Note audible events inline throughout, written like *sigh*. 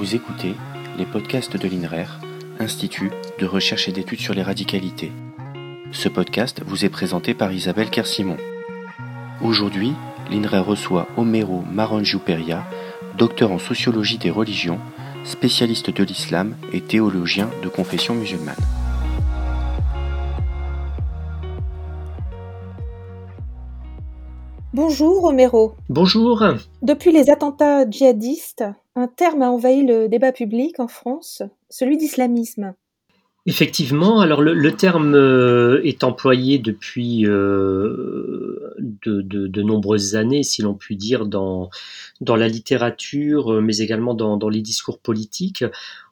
Vous écoutez les podcasts de l'INRER, Institut de recherche et d'études sur les radicalités. Ce podcast vous est présenté par Isabelle Kersimon. Aujourd'hui, l'INRER reçoit Homero Marangiuperia, docteur en sociologie des religions, spécialiste de l'islam et théologien de confession musulmane. Bonjour Homero. Bonjour. Depuis les attentats djihadistes, un terme a envahi le débat public en France, celui d'islamisme. Effectivement, alors le, terme euh, est employé depuis euh, de, nombreuses années, si l'on peut dire, dans, dans la littérature, mais également dans, dans les discours politiques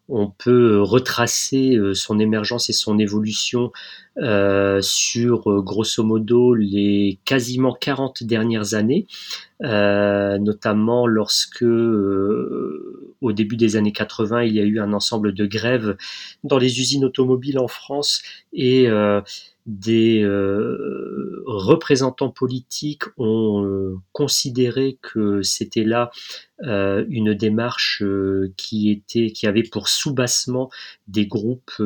on peut retracer euh, son émergence et son évolution euh, sur euh, grosso modo les quasiment 40 dernières années, notamment lorsque au début des années 80 il y a eu un ensemble de grèves dans les usines automobiles en France et des euh, représentants politiques ont euh, considéré que c'était là euh, une démarche qui était qui avait pour soubassement des groupes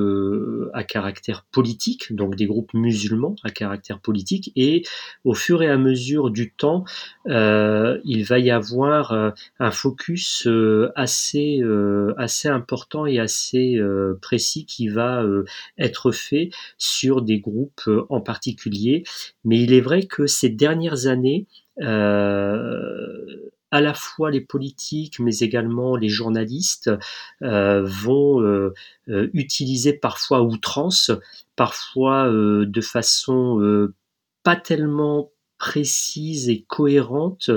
à caractère politique, donc des groupes musulmans à caractère politique, et au fur et à mesure du temps, il va y avoir un focus assez assez important et assez précis qui va être fait sur des groupes euh, en particulier. Mais il est vrai que ces dernières années, euh, à la fois les politiques, mais également les journalistes euh, vont utiliser parfois outrance, parfois de façon pas tellement précise et cohérente,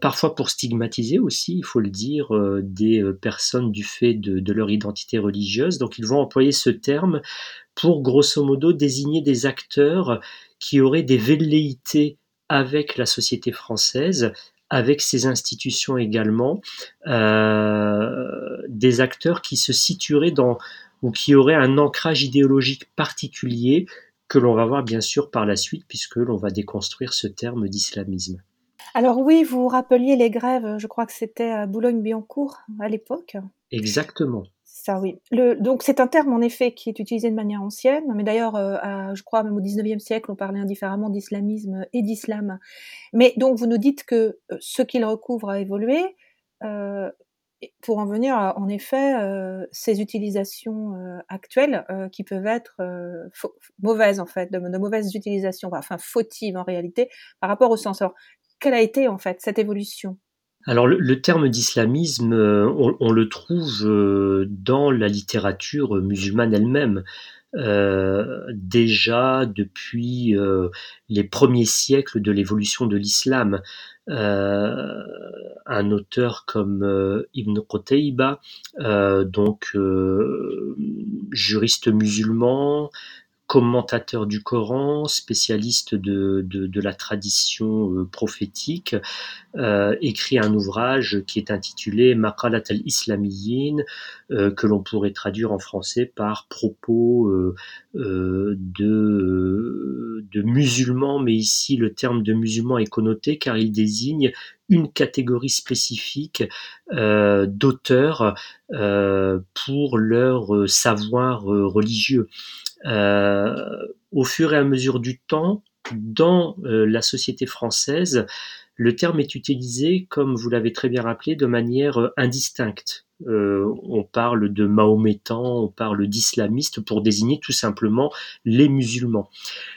parfois pour stigmatiser aussi, il faut le dire, des personnes du fait de, leur identité religieuse. Donc ils vont employer ce terme pour grosso modo désigner des acteurs qui auraient des velléités avec la société française, avec ses institutions également, euh, des acteurs qui se situeraient dans ou qui auraient un ancrage idéologique particulier que l'on va voir bien sûr par la suite puisque l'on va déconstruire ce terme d'islamisme. Alors oui, vous rappeliez les grèves, je crois que c'était à Boulogne-Billancourt à l'époque. Exactement. Ça, oui. Donc, c'est un terme, en effet, qui est utilisé de manière ancienne, mais d'ailleurs, euh, je crois, même au 19e siècle, on parlait indifféremment d'islamisme et d'islam. Mais donc, vous nous dites que euh, ce qu'il recouvre a évolué. Euh, pour en venir à, en effet, ces utilisations actuelles qui peuvent être mauvaises, en fait, de, mauvaises utilisations, enfin, fautives en réalité, par rapport au sens. Quelle a été, en fait, cette évolution? Alors le, terme d'islamisme, euh, on, le trouve euh, dans la littérature musulmane elle-même. Euh, déjà depuis les premiers siècles de l'évolution de l'islam. un auteur comme Ibn Qutayba, donc juriste musulman, commentateur du Coran, spécialiste de, la tradition euh, prophétique, euh, écrit un ouvrage qui est intitulé Maqalat al-Islamiyin, euh, que l'on pourrait traduire en français par propos de, de musulmans, mais ici le terme de musulman est connoté car il désigne une catégorie spécifique d'auteurs pour leur savoir religieux. Euh, au fur et à mesure du temps, dans euh, la société française, le terme est utilisé, comme vous l'avez très bien rappelé, de manière euh, indistincte. on parle de mahométans, on parle d'islamistes pour désigner tout simplement les musulmans.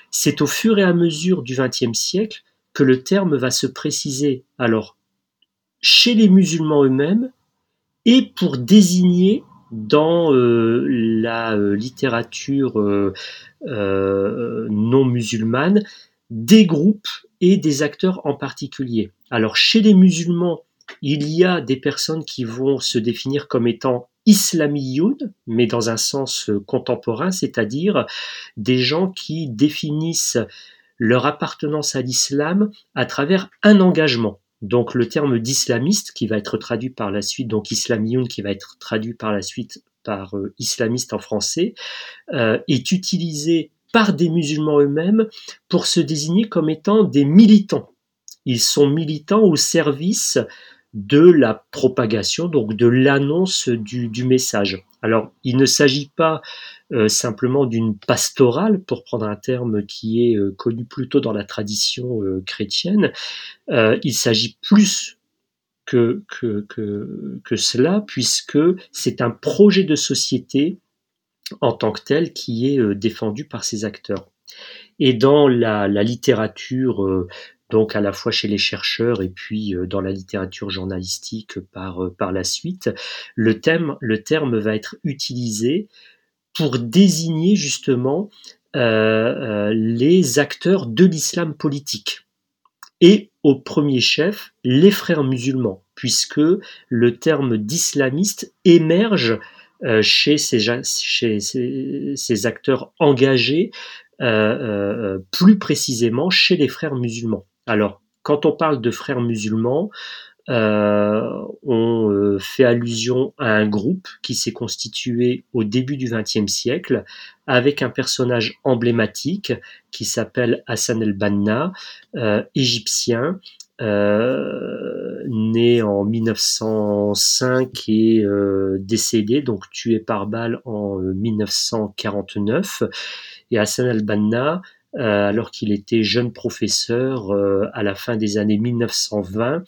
C'est au fur et à mesure du XXe siècle que le terme va se préciser alors chez les musulmans eux-mêmes et pour désigner dans euh, la euh, littérature euh, non musulmane des groupes et des acteurs en particulier. Alors chez les musulmans, il y a des personnes qui vont se définir comme étant islamiyoun, mais dans un sens contemporain, c'est-à-dire des gens qui définissent leur appartenance à l'islam à travers un engagement. Donc le terme d'islamiste qui va être traduit par la suite, donc islamiyoun qui va être traduit par la suite par euh, islamiste en français, euh, est utilisé par des musulmans eux-mêmes pour se désigner comme étant des militants. Ils sont militants au service de la propagation, donc de l'annonce du, message. Alors, il ne s'agit pas euh, simplement d'une pastorale, pour prendre un terme qui est euh, connu plutôt dans la tradition euh, chrétienne, il s'agit plus que, que, que, cela, puisque c'est un projet de société en tant que tel qui est défendu par ces acteurs. Et dans la, la littérature donc à la fois chez les chercheurs et puis dans la littérature journalistique par, par la suite, le, thème, le terme va être utilisé pour désigner justement euh, les acteurs de l'islam politique. Et au premier chef, les frères musulmans, puisque le terme d'islamiste émerge chez, ces, chez ces, acteurs engagés, plus précisément chez les frères musulmans. Alors, quand on parle de frères musulmans, euh, on euh, fait allusion à un groupe qui s'est constitué au début du XXe siècle avec un personnage emblématique qui s'appelle Hassan el-Banna, euh, égyptien, né en 1905 et décédé, donc tué par balle en 1949. Et Hassan el-Banna euh, alors qu'il était jeune professeur euh, à la fin des années 1920,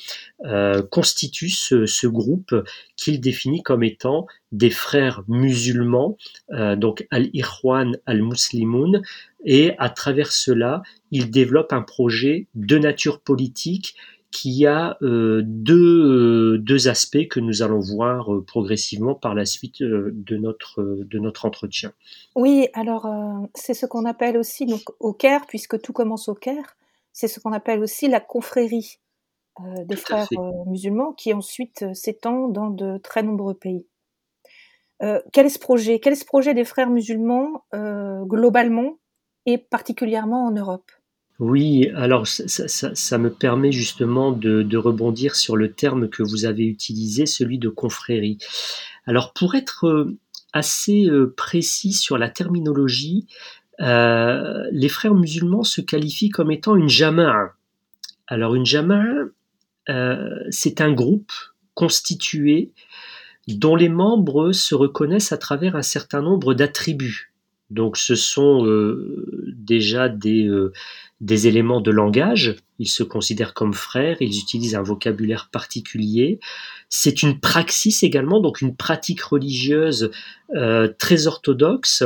euh, constitue ce, groupe qu'il définit comme étant des frères musulmans, donc Al-Ikhwan al-Muslimoun, et à travers cela, il développe un projet de nature politique qui a euh, deux, deux, aspects que nous allons voir euh, progressivement par la suite euh, de, notre, de notre entretien. Oui, alors c'est ce qu'on appelle aussi donc, au Caire, puisque tout commence au Caire, c'est ce qu'on appelle aussi la confrérie des frères musulmans qui ensuite s'étend dans de très nombreux pays. quel est ce projet? Quel est ce projet des frères musulmans globalement et particulièrement en Europe? Oui, alors ça, me permet justement de, rebondir sur le terme que vous avez utilisé, celui de confrérie. Alors pour être euh, assez euh, précis sur la terminologie, euh, les frères musulmans se qualifient comme étant une jama'a. Alors une jama'a, c'est un groupe constitué dont les membres se reconnaissent à travers un certain nombre d'attributs. Donc ce sont déjà des, des éléments de langage, ils se considèrent comme frères, ils utilisent un vocabulaire particulier. C'est une praxis également, donc une pratique religieuse euh, très orthodoxe.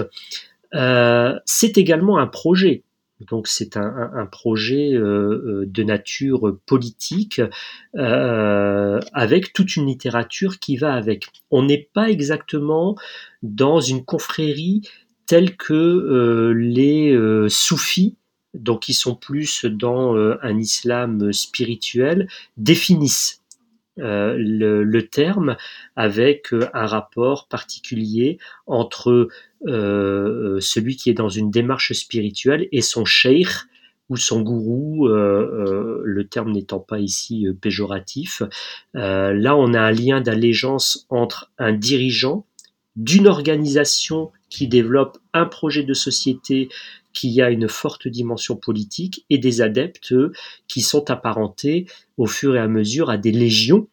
Euh, c'est également un projet. Donc c'est un, projet euh, de nature politique avec toute une littérature qui va avec. On n'est pas exactement dans une confrérie telle que les soufis donc qui sont plus dans euh, un islam spirituel, définissent euh, le, terme avec euh, un rapport particulier entre celui qui est dans une démarche spirituelle et son sheikh ou son gourou, le terme n'étant pas ici péjoratif. là, on a un lien d'allégeance entre un dirigeant d'une organisation qui développe un projet de société qui a une forte dimension politique et des adeptes qui sont apparentés au fur et à mesure à des légions,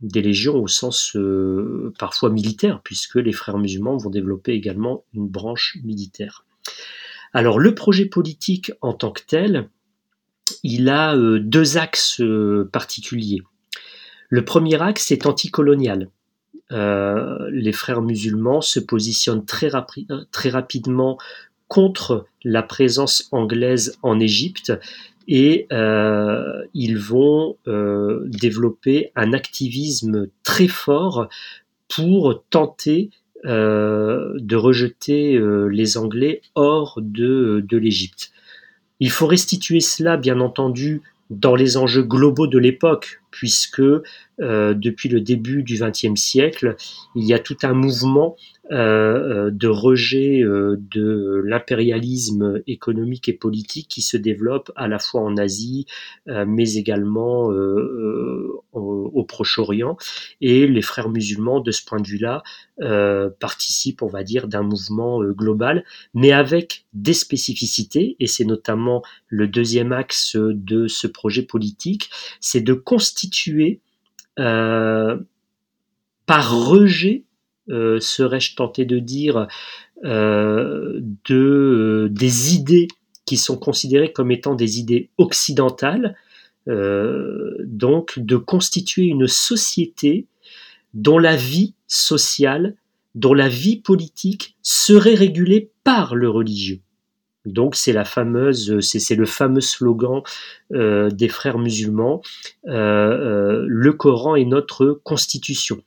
des légions au sens euh, parfois militaire, puisque les frères musulmans vont développer également une branche militaire. Alors le projet politique en tant que tel, il a euh, deux axes euh, particuliers. Le premier axe est anticolonial. Les frères musulmans se positionnent très, très rapidement contre la présence anglaise en Égypte et euh, ils vont euh, développer un activisme très fort pour tenter euh, de rejeter les Anglais hors de, de l'Égypte. Il faut restituer cela, bien entendu, dans les enjeux globaux de l'époque, puisque depuis le début du XXe siècle, il y a tout un mouvement euh, euh, de rejet euh, de l'impérialisme économique et politique qui se développe à la fois en Asie, mais également au, Proche-Orient. Et les frères musulmans, de ce point de vue-là, participent, on va dire, d'un mouvement global, mais avec des spécificités, et c'est notamment le deuxième axe de ce projet politique, c'est de constituer par rejet, serais-je tenté de dire, de, des idées qui sont considérées comme étant des idées occidentales, donc de constituer une société dont la vie sociale, dont la vie politique serait régulée par le religieux. Donc c'est la fameuse, c'est le fameux slogan euh, des frères musulmans euh, euh, le Coran est notre constitution.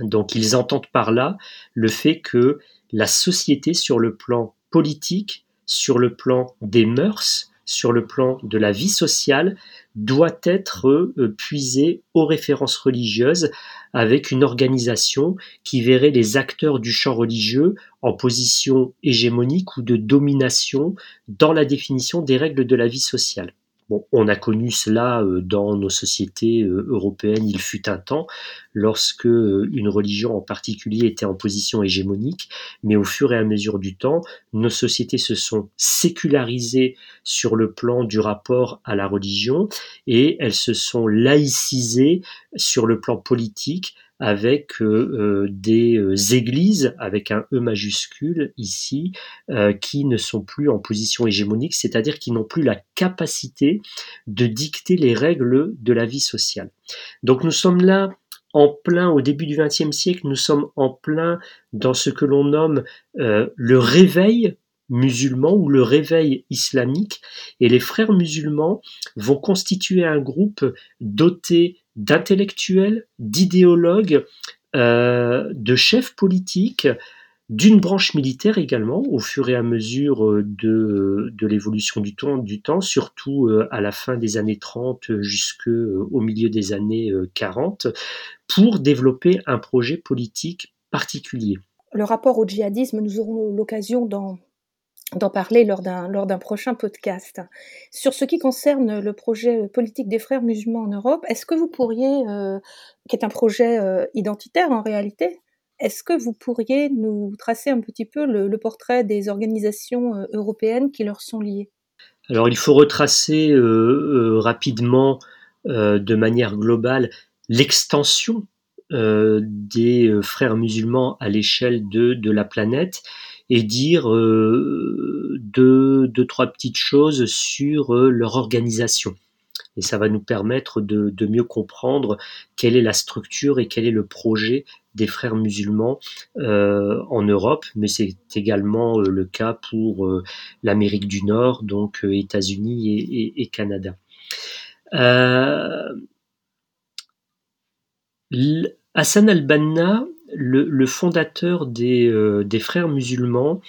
Donc ils entendent par là le fait que la société sur le plan politique, sur le plan des mœurs, sur le plan de la vie sociale, doit être euh, puisé aux références religieuses avec une organisation qui verrait les acteurs du champ religieux en position hégémonique ou de domination dans la définition des règles de la vie sociale on a connu cela euh, dans nos sociétés euh, européennes, il fut un temps, lorsque euh, une religion en particulier était en position hégémonique, mais au fur et à mesure du temps, nos sociétés se sont sécularisées sur le plan du rapport à la religion et elles se sont laïcisées sur le plan politique avec euh, euh, des euh, églises avec un E majuscule ici qui ne sont plus en position hégémonique, c'est-à-dire qui n'ont plus la capacité de dicter les règles de la vie sociale. Donc nous sommes là en plein au début du XXe siècle, nous sommes en plein dans ce que l'on nomme le réveil musulman ou le réveil islamique et les frères musulmans vont constituer un groupe doté d'intellectuels, d'idéologues, euh, de chefs politiques, d'une branche militaire également, au fur et à mesure euh, de, de l'évolution du temps, du temps, surtout euh, à la fin des années 30 jusqu'au milieu des années 40, pour développer un projet politique particulier. Le rapport au djihadisme, nous aurons l'occasion d'en d'en parler lors d'un lors d'un prochain podcast. Sur ce qui concerne le projet politique des frères musulmans en Europe, est-ce que vous pourriez, euh, qui est un projet euh, identitaire en réalité, est-ce que vous pourriez nous tracer un petit peu le, portrait des organisations euh, européennes qui leur sont liées? Alors il faut retracer rapidement, de manière globale, l'extension des frères musulmans à l'échelle de, de la planète et dire euh, deux, deux, trois petites choses sur euh, leur organisation. Et ça va nous permettre de, de, mieux comprendre quelle est la structure et quel est le projet des frères musulmans euh, en Europe, mais c'est également euh, le cas pour euh, l'Amérique du Nord, donc États-Unis et, Canada. Hassan al-Banna le, fondateur euh, des, frères musulmans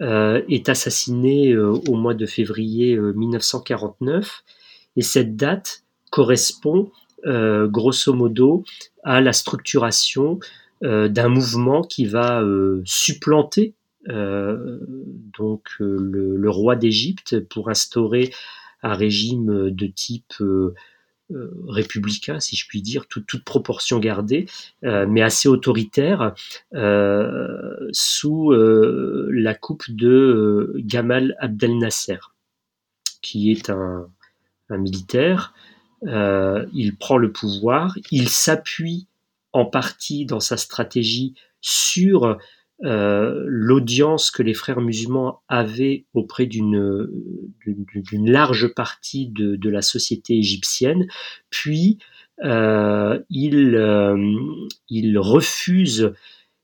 euh, est assassiné euh, au mois de février 1949 et cette date correspond grosso modo à la structuration d'un mouvement qui va supplanter donc le roi d'Égypte pour instaurer un régime de type républicain, si je puis dire, toute proportion gardée, euh, mais assez autoritaire, euh, sous la coupe de Gamal Abdel Nasser, qui est un, militaire. il prend le pouvoir, il s'appuie en partie dans sa stratégie sur euh, l'audience que les frères musulmans avaient auprès d'une large partie de, la société égyptienne, puis euh, il, euh, refuse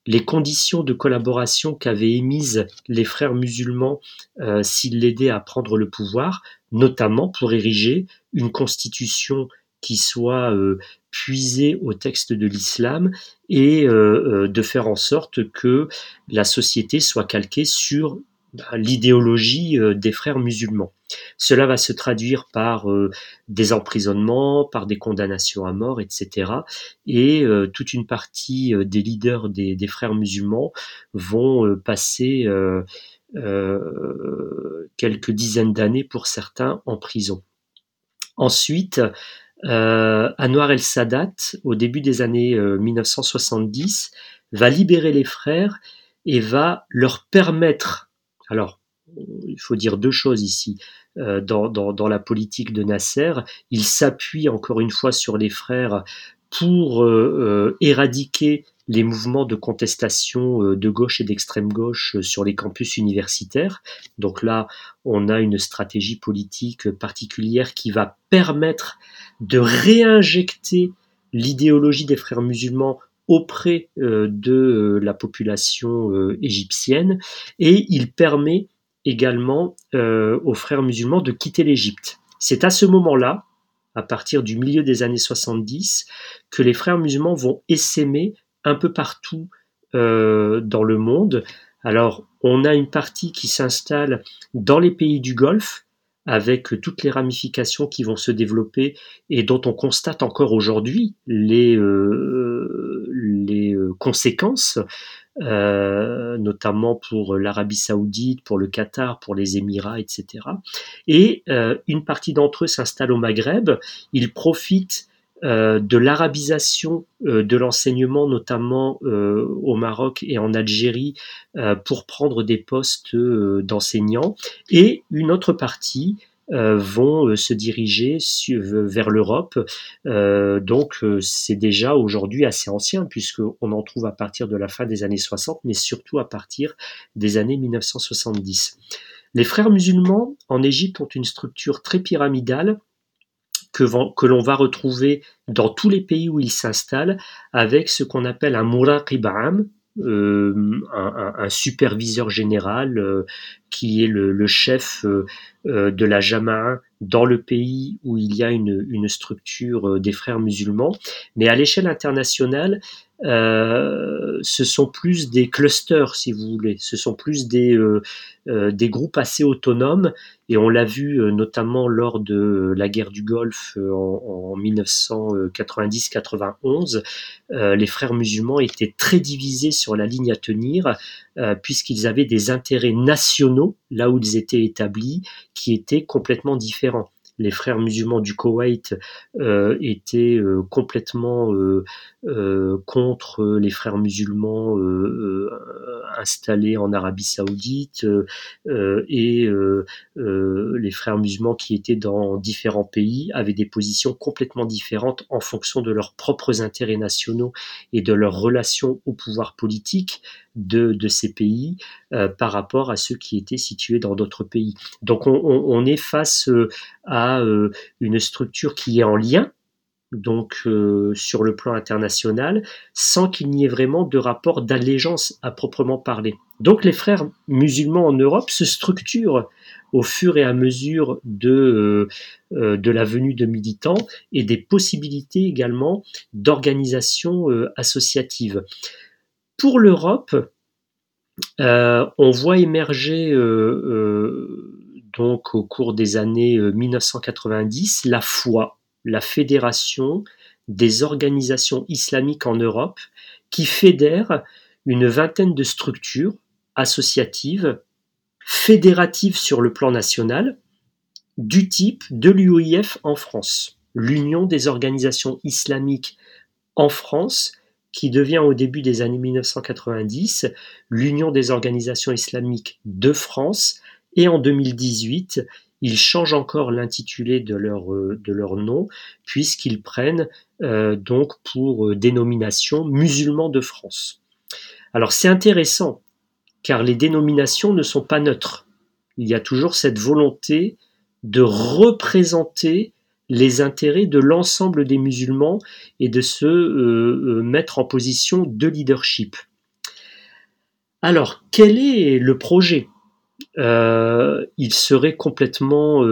les conditions de collaboration qu'avaient émises les frères musulmans euh, s'ils l'aidaient à prendre le pouvoir, notamment pour ériger une constitution qui soit euh, puiser au texte de l'islam et euh, euh, de faire en sorte que la société soit calquée sur bah, l'idéologie des frères musulmans. Cela va se traduire par des emprisonnements, par des condamnations à mort, etc. Et toute une partie des leaders des, frères musulmans vont passer quelques dizaines d'années pour certains en prison. Ensuite, Anwar el-Sadat, au début des années 1970, euh, va libérer les frères et va leur permettre, alors il faut dire deux choses ici, euh, dans, la politique de Nasser, il s'appuie encore une fois sur les frères pour éradiquer les mouvements de contestation de gauche et d'extrême gauche sur les campus universitaires. Donc là, on a une stratégie politique particulière qui va permettre de réinjecter l'idéologie des frères musulmans auprès euh, de euh, la population euh, égyptienne et il permet également aux frères musulmans de quitter l'Égypte. C'est à ce moment-là, à partir du milieu des années 70, que les frères musulmans vont essaimer un peu partout dans le monde. Alors, on a une partie qui s'installe dans les pays du Golfe, avec toutes les ramifications qui vont se développer et dont on constate encore aujourd'hui les, euh, les euh, conséquences, euh, notamment pour l'Arabie saoudite, pour le Qatar, pour les Émirats, etc. Et une partie d'entre eux s'installe au Maghreb, ils profitent euh, de l'arabisation euh, de l'enseignement, notamment euh, au Maroc et en Algérie, pour prendre des postes d'enseignants, et une autre partie vont se diriger vers l'Europe. donc c'est déjà aujourd'hui assez ancien puisqu'on en trouve à partir de la fin des années 60, mais surtout à partir des années 1970. Les frères musulmans en Égypte ont une structure très pyramidale que, l'on va retrouver dans tous les pays où il s'installe avec ce qu'on appelle un muraqibam, euh, un, superviseur général euh, qui est le, chef euh, de la Jama'a dans le pays où il y a une structure des frères musulmans. Mais à l'échelle internationale, euh, ce sont plus des clusters, si vous voulez. Ce sont plus des, euh, euh, groupes assez autonomes. Et on l'a vu notamment lors de la guerre du Golfe en, en 1990-91. les frères musulmans étaient très divisés sur la ligne à tenir, puisqu'ils avaient des intérêts nationaux, là où ils étaient établis, qui étaient complètement différents les frères musulmans du Koweït euh, étaient euh, complètement euh, contre les frères musulmans installés en Arabie saoudite et les frères musulmans qui étaient dans différents pays avaient des positions complètement différentes en fonction de leurs propres intérêts nationaux et de leurs relations au pouvoir politique de, ces pays par rapport à ceux qui étaient situés dans d'autres pays. Donc on, est face à euh, une structure qui est en lien, donc sur le plan international, sans qu'il n'y ait vraiment de rapport d'allégeance à proprement parler. Donc les frères musulmans en Europe se structurent au fur et à mesure de, de la venue de militants et des possibilités également d'organisation associative. Pour l'Europe, euh, on voit émerger euh, euh, donc au cours des années 1990 la foi, la fédération des organisations islamiques en Europe qui fédère une vingtaine de structures associatives, fédératives sur le plan national, du type de l'UIF en France, l'Union des organisations islamiques en France, qui devient au début des années 1990 l'Union des organisations islamiques de France et en 2018 ils changent encore l'intitulé de leur, euh, nom puisqu'ils prennent euh, donc pour euh, dénomination musulmans de France. Alors c'est intéressant car les dénominations ne sont pas neutres. Il y a toujours cette volonté de représenter les intérêts de l'ensemble des musulmans et de se mettre en position de leadership. Alors, quel est le projet? Il serait complètement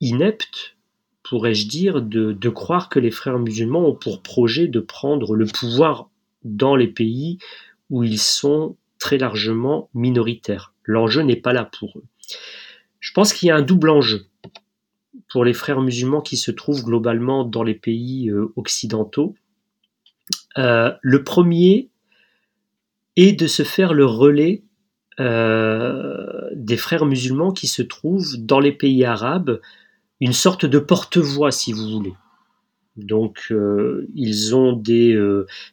inepte, pourrais-je dire, de, croire que les frères musulmans ont pour projet de prendre le pouvoir dans les pays où ils sont très largement minoritaires. L'enjeu n'est pas là pour eux. Je pense qu'il y a un double enjeu pour les frères musulmans qui se trouvent globalement dans les pays euh, occidentaux. Euh, le premier est de se faire le relais euh, des frères musulmans qui se trouvent dans les pays arabes, une sorte de porte-voix si vous voulez. Donc ils ont des,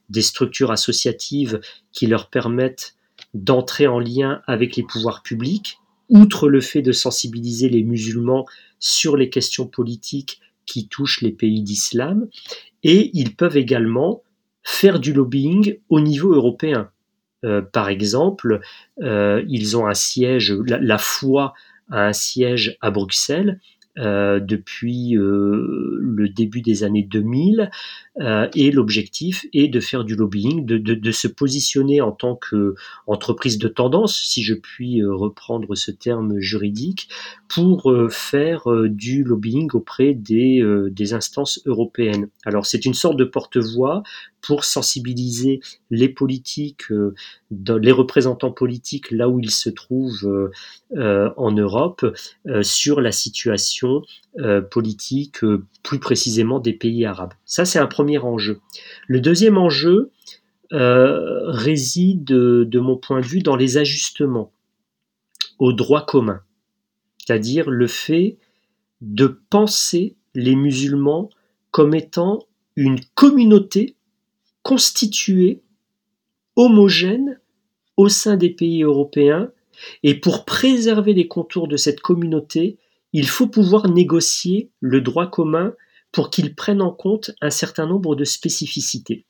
des structures associatives qui leur permettent d'entrer en lien avec les pouvoirs publics, outre le fait de sensibiliser les musulmans sur les questions politiques qui touchent les pays d'islam. et ils peuvent également faire du lobbying au niveau européen. Euh, par exemple, euh, ils ont un siège, la, foi a un siège à Bruxelles euh, depuis le début des années 2000 euh, et l'objectif est de faire du lobbying, de, se positionner en tant qu'entreprise de tendance, si je puis reprendre ce terme juridique, pour faire du lobbying auprès des instances européennes. Alors c'est une sorte de porte-voix pour sensibiliser les politiques, les représentants politiques là où ils se trouvent en Europe sur la situation euh, politique, euh, plus précisément des pays arabes. Ça, c'est un premier enjeu. Le deuxième enjeu euh, réside, de, mon point de vue, dans les ajustements au droit commun, c'est-à-dire le fait de penser les musulmans comme étant une communauté constituée, homogène, au sein des pays européens, et pour préserver les contours de cette communauté, il faut pouvoir négocier le droit commun pour qu'il prenne en compte un certain nombre de spécificités.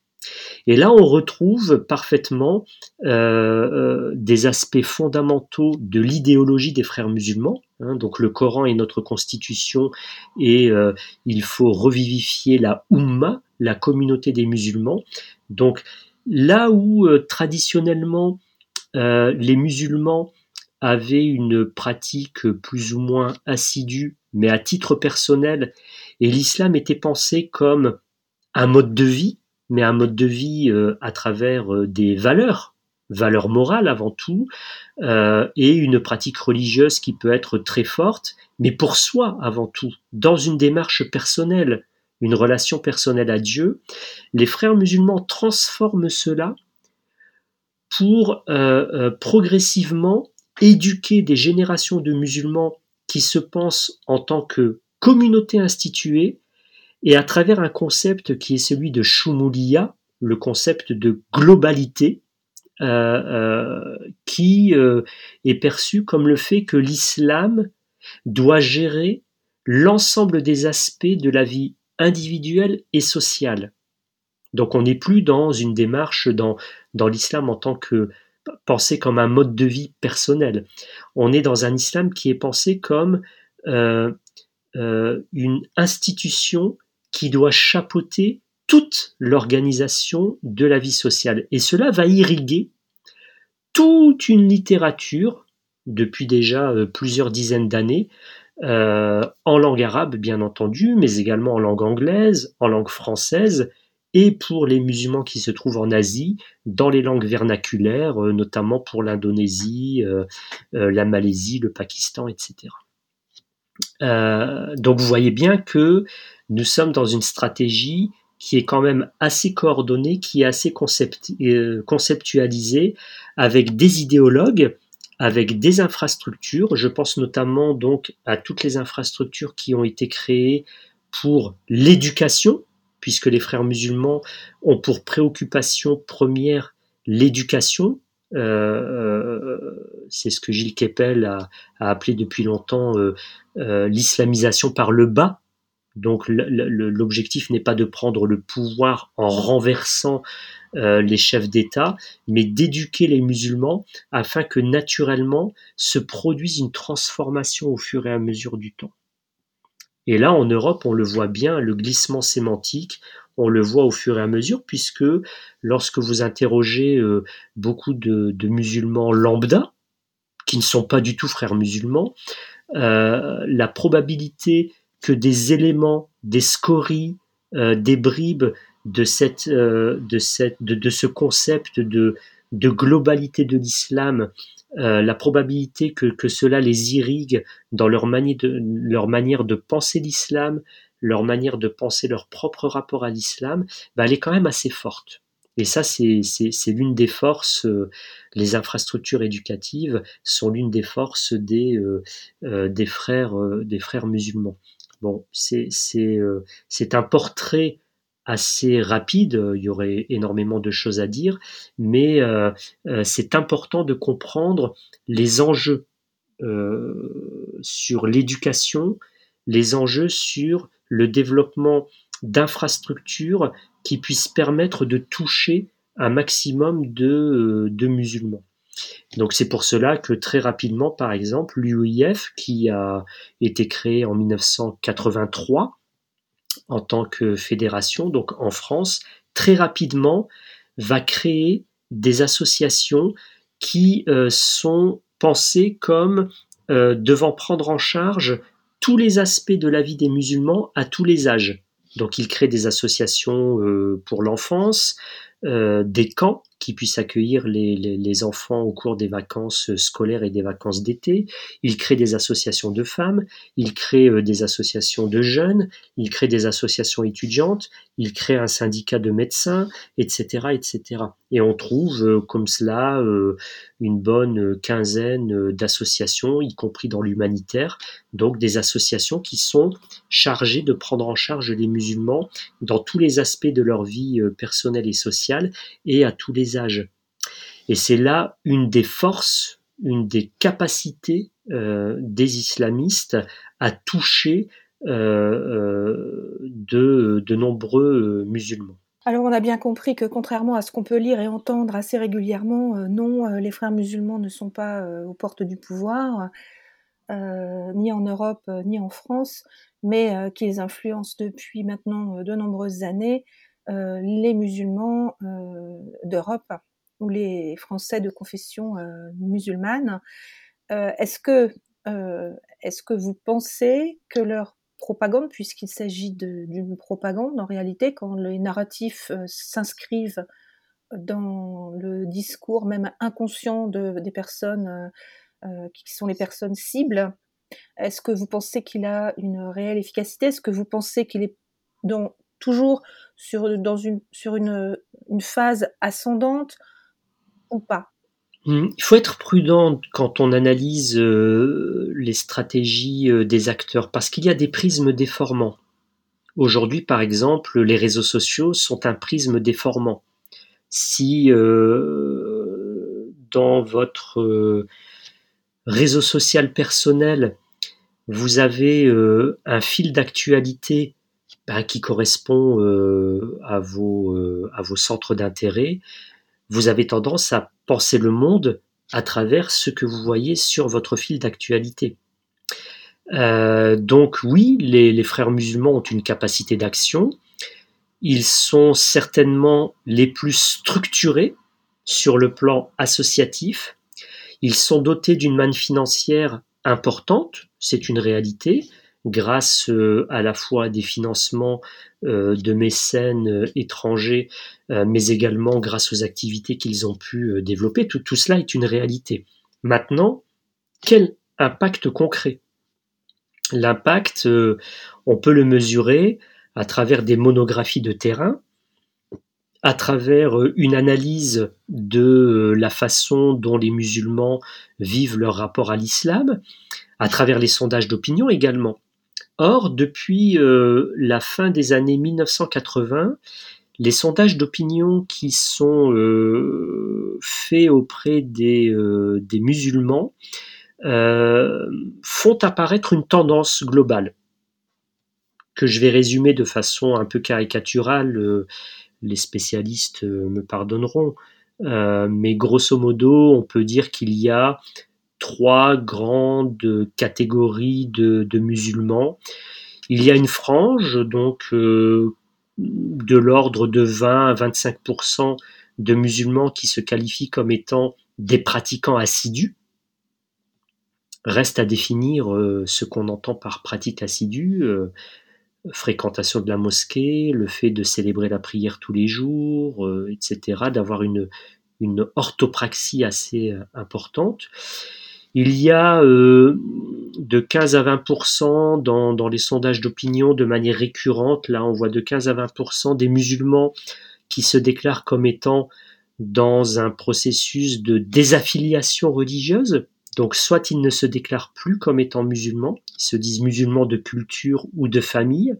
Et là, on retrouve parfaitement euh, euh, des aspects fondamentaux de l'idéologie des frères musulmans. Hein. donc le Coran est notre constitution et euh, il faut revivifier la Ummah, la communauté des musulmans. Donc là où traditionnellement les musulmans avait une pratique plus ou moins assidue, mais à titre personnel, et l'islam était pensé comme un mode de vie, mais un mode de vie euh, à travers euh, des valeurs, valeurs morales avant tout, euh, et une pratique religieuse qui peut être très forte, mais pour soi avant tout, dans une démarche personnelle, une relation personnelle à Dieu, les frères musulmans transforment cela pour progressivement éduquer des générations de musulmans qui se pensent en tant que communauté instituée et à travers un concept qui est celui de Shumuliya, le concept de globalité, euh, euh, qui euh, est perçu comme le fait que l'islam doit gérer l'ensemble des aspects de la vie individuelle et sociale. Donc on n'est plus dans une démarche dans, l'islam en tant que pensé comme un mode de vie personnel. On est dans un islam qui est pensé comme euh, euh, une institution qui doit chapeauter toute l'organisation de la vie sociale. Et cela va irriguer toute une littérature depuis déjà euh, plusieurs dizaines d'années, en langue arabe bien entendu, mais également en langue anglaise, en langue française, et pour les musulmans qui se trouvent en Asie, dans les langues vernaculaires, euh, notamment pour l'Indonésie, euh, euh, la Malaisie, le Pakistan, etc. donc vous voyez bien que nous sommes dans une stratégie qui est quand même assez coordonnée, qui est assez conceptualisée, avec des idéologues, avec des infrastructures. Je pense notamment donc à toutes les infrastructures qui ont été créées pour l'éducation, puisque les frères musulmans ont pour préoccupation première l'éducation. Euh, euh, c'est ce que Gilles Kepel a, appelé depuis longtemps euh, l'islamisation par le bas. Donc l'objectif n'est pas de prendre le pouvoir en renversant les chefs d'État, mais d'éduquer les musulmans afin que naturellement se produise une transformation au fur et à mesure du temps. Et là, en Europe, on le voit bien, le glissement sémantique, on le voit au fur et à mesure, puisque lorsque vous interrogez euh, beaucoup de, musulmans lambda, qui ne sont pas du tout frères musulmans, euh, la probabilité que des éléments, des scories, euh, des bribes de, cette, de, cette, de, ce concept de, globalité de l'islam euh, la probabilité que, cela les irrigue dans leur, de, leur manière de penser l'islam, leur manière de penser leur propre rapport à l'islam, bah, elle est quand même assez forte. Et ça, c'est l'une des forces, euh, les infrastructures éducatives sont l'une des forces euh, des, frères, des frères musulmans. Bon, c'est un portrait assez rapide, il y aurait énormément de choses à dire, mais euh, euh, c'est important de comprendre les enjeux euh, sur l'éducation, les enjeux sur le développement d'infrastructures qui puissent permettre de toucher un maximum de musulmans. Donc c'est pour cela que très rapidement, par exemple, l'UIF, qui a été créé en 1983 en tant que fédération, donc en France, très rapidement va créer des associations qui euh, sont pensées comme euh, devant prendre en charge tous les aspects de la vie des musulmans à tous les âges. Donc il crée des associations euh, pour l'enfance, des camps qui puissent accueillir les, enfants au cours des vacances scolaires et des vacances d'été. Il crée des associations de femmes, il crée euh, des associations de jeunes, il crée des associations étudiantes, il crée un syndicat de médecins, etc., etc. Et on trouve euh, comme cela euh, une bonne quinzaine d'associations, y compris dans l'humanitaire, donc des associations qui sont chargées de prendre en charge les musulmans dans tous les aspects de leur vie personnelle et sociale et à tous les et c'est là une des forces, une des capacités euh, des islamistes à toucher euh, euh, de, nombreux musulmans. Alors on a bien compris que contrairement à ce qu'on peut lire et entendre assez régulièrement, non, les frères musulmans ne sont pas aux portes du pouvoir, ni en Europe, ni en France, mais qu'ils influencent depuis maintenant de nombreuses années les musulmans euh, d'Europe ou les Français de confession euh, musulmane. est-ce que, est-ce que vous pensez que leur propagande, puisqu'il s'agit d'une propagande en réalité, quand les narratifs s'inscrivent dans le discours même inconscient de, des personnes qui sont les personnes cibles, est-ce que vous pensez qu'il a une réelle efficacité? Est-ce que vous pensez qu'il est dans, toujours sur, une phase ascendante ou pas? Hmm, il faut être prudent quand on analyse euh, les stratégies euh, des acteurs parce qu'il y a des prismes déformants. Aujourd'hui, par exemple, les réseaux sociaux sont un prisme déformant. Si euh, dans votre réseau social personnel, vous avez un fil d'actualité bah, qui correspond euh, à, vos, euh, à vos centres d'intérêt, vous avez tendance à penser le monde à travers ce que vous voyez sur votre fil d'actualité. Euh, donc oui, les, les, frères musulmans ont une capacité d'action. Ils sont certainement les plus structurés sur le plan associatif. Ils sont dotés d'une manne financière importante, c'est une réalité grâce euh, à la fois des financements euh, de mécènes euh, étrangers, mais également grâce aux activités qu'ils ont pu développer. Tout cela est une réalité. Maintenant, quel impact concret? L'impact, on peut le mesurer à travers des monographies de terrain, à travers une analyse de la façon dont les musulmans vivent leur rapport à l'islam, à travers les sondages d'opinion également. Or, depuis euh, la fin des années 1980, les sondages d'opinion qui sont euh, faits auprès des, euh, des musulmans font apparaître une tendance globale que je vais résumer de façon un peu caricaturale. les spécialistes me pardonneront, mais grosso modo, on peut dire qu'il y a trois grandes catégories de, musulmans. Il y a une frange, donc euh, de l'ordre de 20 à 25% de musulmans qui se qualifient comme étant des pratiquants assidus. Reste à définir euh, ce qu'on entend par pratique assidue, euh, fréquentation de la mosquée, le fait de célébrer la prière tous les jours, etc., d'avoir une, une orthopraxie assez importante. Il y a euh, de 15 à 20% dans, dans les sondages d'opinion de manière récurrente, là on voit de 15 à 20% des musulmans qui se déclarent comme étant dans un processus de désaffiliation religieuse. Donc soit ils ne se déclarent plus comme étant musulmans, ils se disent musulmans de culture ou de famille,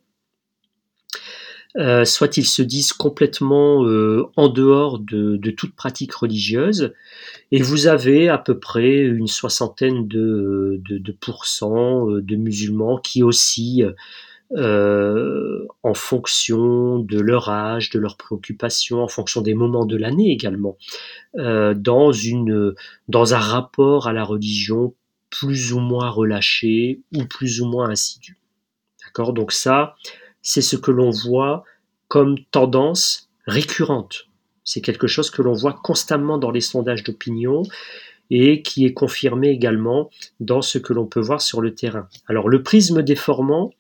euh, soit ils se disent complètement euh, en dehors de, toute pratique religieuse, et vous avez à peu près une soixantaine de, de, pourcents euh, de musulmans qui aussi en fonction de leur âge, de leurs préoccupations, en fonction des moments de l'année également, dans, une, dans un rapport à la religion plus ou moins relâché ou plus ou moins assidu. D'accord? Donc ça, c'est ce que l'on voit comme tendance récurrente. C'est quelque chose que l'on voit constamment dans les sondages d'opinion et qui est confirmé également dans ce que l'on peut voir sur le terrain. Alors le prisme déformant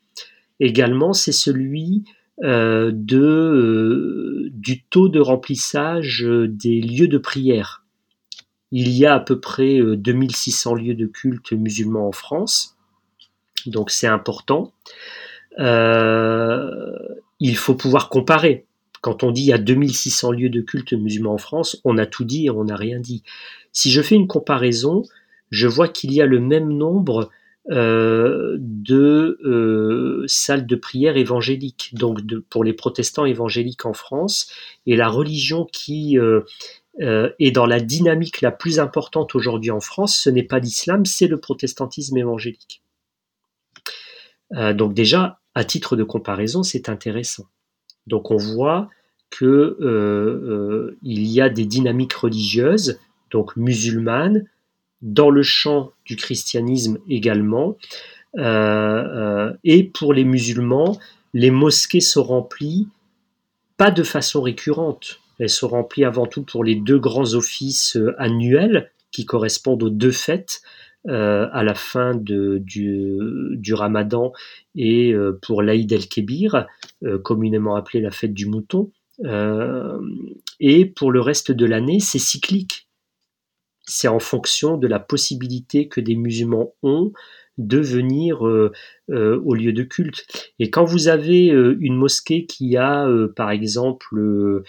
également, c'est celui euh, euh, du taux de remplissage des lieux de prière. Il y a à peu près 2600 euh, lieux de culte musulmans en France, donc c'est important. Il faut pouvoir comparer. Quand on dit il y a 2600 lieux de culte musulmans en France, on a tout dit et on n'a rien dit. Si je fais une comparaison, je vois qu'il y a le même nombre euh, de euh, salles de prière évangéliques, donc pour les protestants évangéliques en France, et la religion qui euh, est dans la dynamique la plus importante aujourd'hui en France, ce n'est pas l'islam, c'est le protestantisme évangélique. donc déjà, à titre de comparaison, c'est intéressant. Donc on voit qu'il euh, euh, y a des dynamiques religieuses, donc musulmanes, dans le champ du christianisme également. Euh, et pour les musulmans, les mosquées sont remplies pas de façon récurrente. Elles sont remplies avant tout pour les deux grands offices annuels qui correspondent aux deux fêtes, à la fin du, du, ramadan et pour l'Aïd el-Kébir, communément appelée la fête du mouton. Euh, et pour le reste de l'année, c'est cyclique. C'est en fonction de la possibilité que des musulmans ont de venir euh, euh, au lieu de culte. Et quand vous avez une mosquée qui a, par exemple,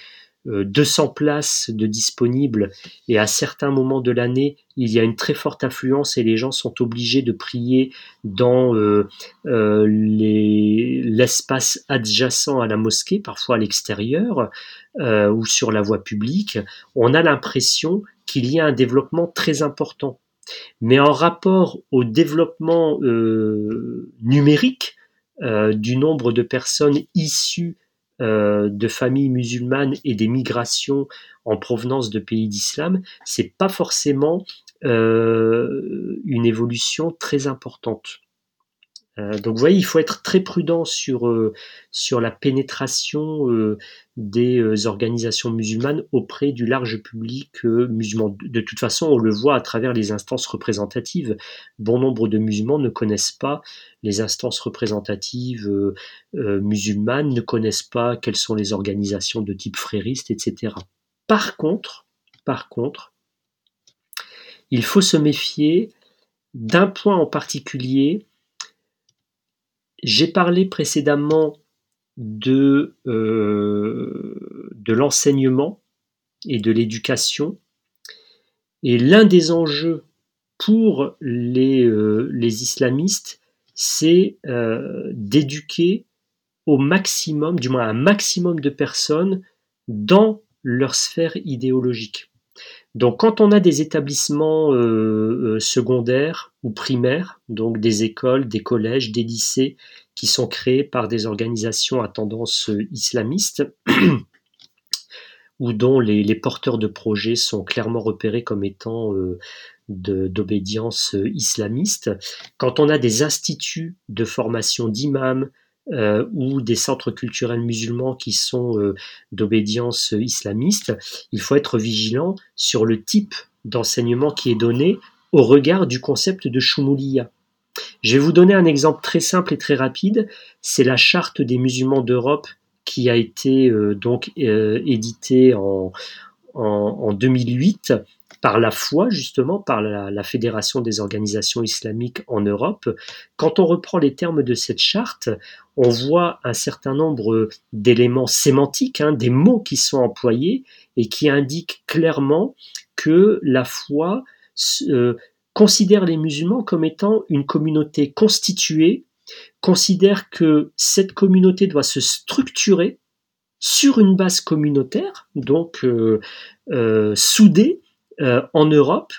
200 euh, places de disponibles et à certains moments de l'année, il y a une très forte affluence et les gens sont obligés de prier dans euh, euh, l'espace adjacent à la mosquée, parfois à l'extérieur ou sur la voie publique, on a l'impression qu'il y a un développement très important. Mais en rapport au développement numérique du nombre de personnes issues euh, de familles musulmanes et des migrations en provenance de pays d'islam, c'est pas forcément euh, une évolution très importante. Euh, donc vous voyez, il faut être très prudent sur, euh, la pénétration euh, des organisations musulmanes auprès du large public musulman. De toute façon, on le voit à travers les instances représentatives. Bon nombre de musulmans ne connaissent pas les instances représentatives musulmanes, ne connaissent pas quelles sont les organisations de type frériste, etc. Par contre, par contre, il faut se méfier d'un point en particulier j'ai parlé précédemment de, euh, de l'enseignement et de l'éducation. Et l'un des enjeux pour les, euh, les islamistes, c'est euh, d'éduquer au maximum, du moins un maximum de personnes dans leur sphère idéologique. Donc quand on a des établissements euh, euh, secondaires ou primaires, donc des écoles, des collèges, des lycées qui sont créés par des organisations à tendance euh, islamiste, *clears throat* ou dont les, porteurs de projets sont clairement repérés comme étant d'obédience islamiste, quand on a des instituts de formation d'imams, euh, ou des centres culturels musulmans qui sont euh, d'obédience islamiste, il faut être vigilant sur le type d'enseignement qui est donné au regard du concept de Shumuliya. Je vais vous donner un exemple très simple et très rapide. C'est la charte des musulmans d'Europe qui a été euh, donc éditée en, en, en 2008 par la foi, justement, par la, Fédération des organisations islamiques en Europe. Quand on reprend les termes de cette charte, on voit un certain nombre d'éléments sémantiques, hein, des mots qui sont employés et qui indiquent clairement que la foi euh, considère les musulmans comme étant une communauté constituée, considère que cette communauté doit se structurer sur une base communautaire, donc euh, euh, soudée, en Europe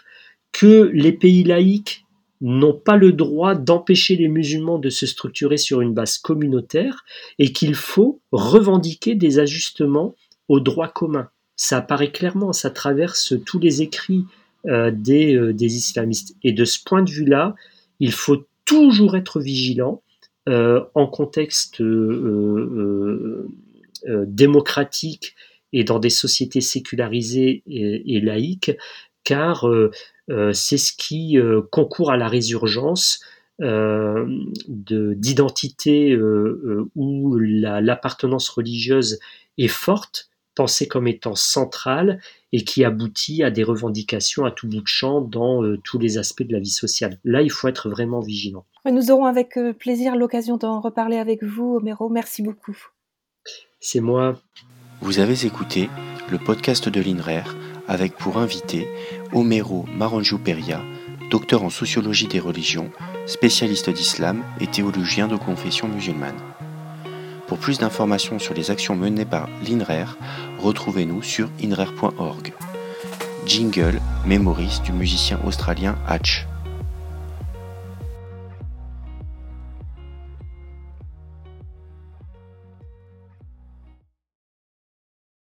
que les pays laïcs n'ont pas le droit d'empêcher les musulmans de se structurer sur une base communautaire et qu'il faut revendiquer des ajustements au droit commun. Ça apparaît clairement, ça traverse tous les écrits euh, des, euh, des, islamistes. Et de ce point de vue-là, il faut toujours être vigilant euh, en contexte démocratique et dans des sociétés sécularisées et, laïques, car c'est ce qui concourt à la résurgence d'identité où l'appartenance religieuse est forte pensé comme étant centrale et qui aboutit à des revendications à tout bout de champ dans euh, tous les aspects de la vie sociale. Là, il faut être vraiment vigilant. Nous aurons avec euh, plaisir l'occasion d'en reparler avec vous, Homero. Merci beaucoup. C'est moi. Vous avez écouté le podcast de l'INRER avec pour invité Homero Marangiou-Peria, docteur en sociologie des religions, spécialiste d'islam et théologien de confession musulmane. Pour plus d'informations sur les actions menées par l'INRER, retrouvez-nous sur inrer.org. Jingle, mémorise du musicien australien Hatch.